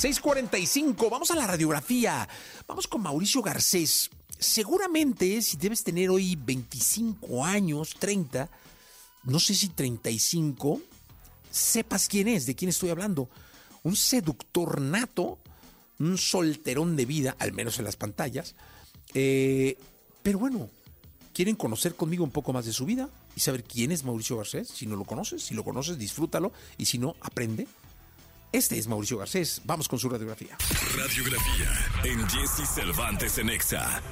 6:45, vamos a la radiografía. Vamos con Mauricio Garcés. Seguramente, si debes tener hoy 25 años, 30, no sé si 35, sepas quién es, de quién estoy hablando. Un seductor nato, un solterón de vida, al menos en las pantallas. Eh, pero bueno, ¿quieren conocer conmigo un poco más de su vida y saber quién es Mauricio Garcés? Si no lo conoces, si lo conoces, disfrútalo y si no, aprende. Este es Mauricio Garcés. Vamos con su radiografía. Radiografía en Jesse Cervantes en Exa.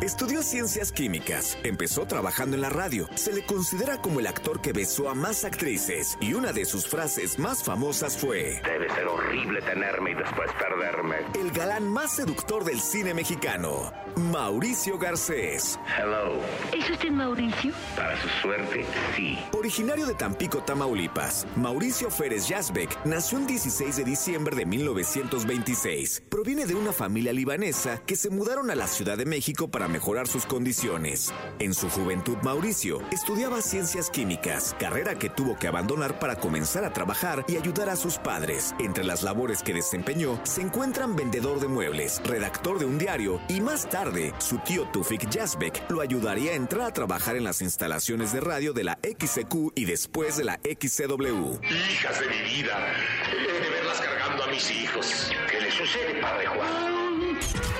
Estudió ciencias químicas, empezó trabajando en la radio, se le considera como el actor que besó a más actrices y una de sus frases más famosas fue Debe ser horrible tenerme y después perderme. El galán más seductor del cine mexicano, Mauricio Garcés. Hello. ¿Es usted Mauricio? Para su suerte, sí. Originario de Tampico, Tamaulipas, Mauricio Férez Yazbek nació el 16 de diciembre de 1926. Proviene de una familia libanesa que se mudaron a la Ciudad de México para mejorar sus condiciones. En su juventud, Mauricio estudiaba ciencias químicas, carrera que tuvo que abandonar para comenzar a trabajar y ayudar a sus padres. Entre las labores que desempeñó se encuentran vendedor de muebles, redactor de un diario y más tarde su tío Tufik Yazbek lo ayudaría a entrar a trabajar en las instalaciones de radio de la XCQ y después de la XCW. Hijas de mi vida. He de verlas cargando a mis hijos. ¿Qué le sucede, padre Juan?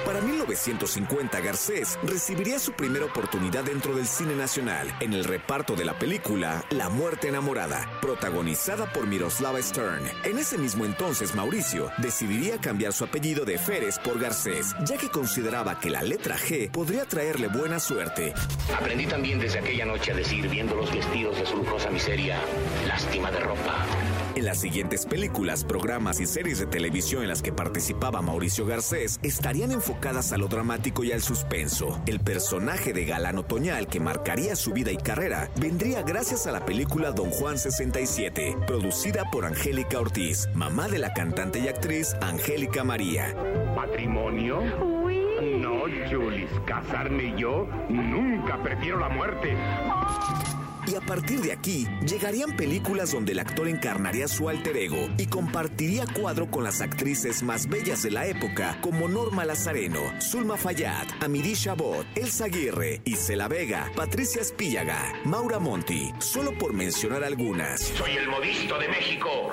Para 1950, Garcés recibiría su primera oportunidad dentro del cine nacional en el reparto de la película La Muerte Enamorada, protagonizada por Miroslava Stern. En ese mismo entonces, Mauricio decidiría cambiar su apellido de Férez por Garcés, ya que consideraba que la letra G podría traerle buena suerte. Aprendí también desde aquella noche a decir, viendo los vestidos de su lujosa miseria, lástima de ropa. En las siguientes películas, programas y series de televisión en las que participaba Mauricio Garcés estarían enfocadas a lo dramático y al suspenso. El personaje de galán otoñal que marcaría su vida y carrera vendría gracias a la película Don Juan 67, producida por Angélica Ortiz, mamá de la cantante y actriz Angélica María. ¿Matrimonio? Uy. No, Julis, casarme yo nunca prefiero la muerte. Y a partir de aquí, llegarían películas donde el actor encarnaría su alter ego y compartiría cuadro con las actrices más bellas de la época, como Norma Lazareno, Zulma Fayad, Amiri Chabot, Elsa Aguirre, Isela Vega, Patricia Espíllaga, Maura Monti, solo por mencionar algunas. Soy el modisto de México.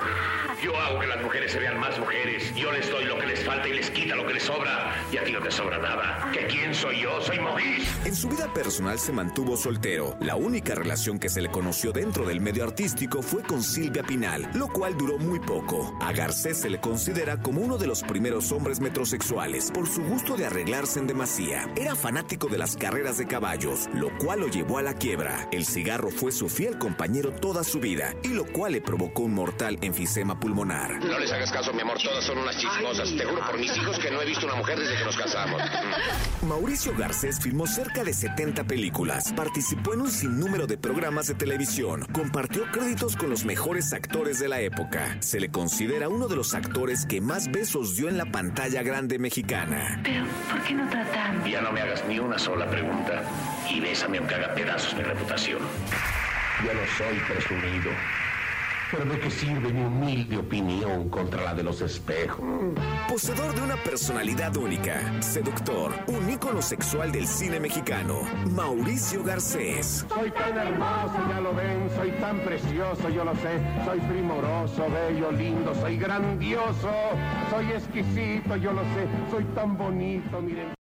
Yo hago que las mujeres se vean más mujeres. Yo les doy lo que les falta y les quita lo que les sobra. Y a ti no te sobra nada. ¿Que quién soy yo? Soy Maurice. En su vida personal se mantuvo soltero. La única relación que se le conoció dentro del medio artístico fue con Silvia Pinal, lo cual duró muy poco. A Garcés se le considera como uno de los primeros hombres metrosexuales por su gusto de arreglarse en demasía. Era fanático de las carreras de caballos, lo cual lo llevó a la quiebra. El cigarro fue su fiel compañero toda su vida y lo cual le provocó un mortal enfisema pulmonar. No les hagas caso, mi amor. Todas son unas chismosas. Te juro por mis hijos que no he visto una mujer desde que nos casamos. Mauricio Garcés filmó cerca de 70 películas, participó en un sinnúmero de programas de televisión, compartió créditos con los mejores actores de la época. Se le considera uno de los actores que más besos dio en la pantalla grande mexicana. Pero, ¿por qué no tratan? Ya no me hagas ni una sola pregunta. Y bésame aunque haga pedazos mi reputación. Yo no soy presumido. Pero ¿de qué sirve mi humilde opinión contra la de los espejos? Poseedor de una personalidad única, seductor, un ícono sexual del cine mexicano, Mauricio Garcés. Soy tan hermoso, ya lo ven, soy tan precioso, yo lo sé, soy primoroso, bello, lindo, soy grandioso, soy exquisito, yo lo sé, soy tan bonito, miren.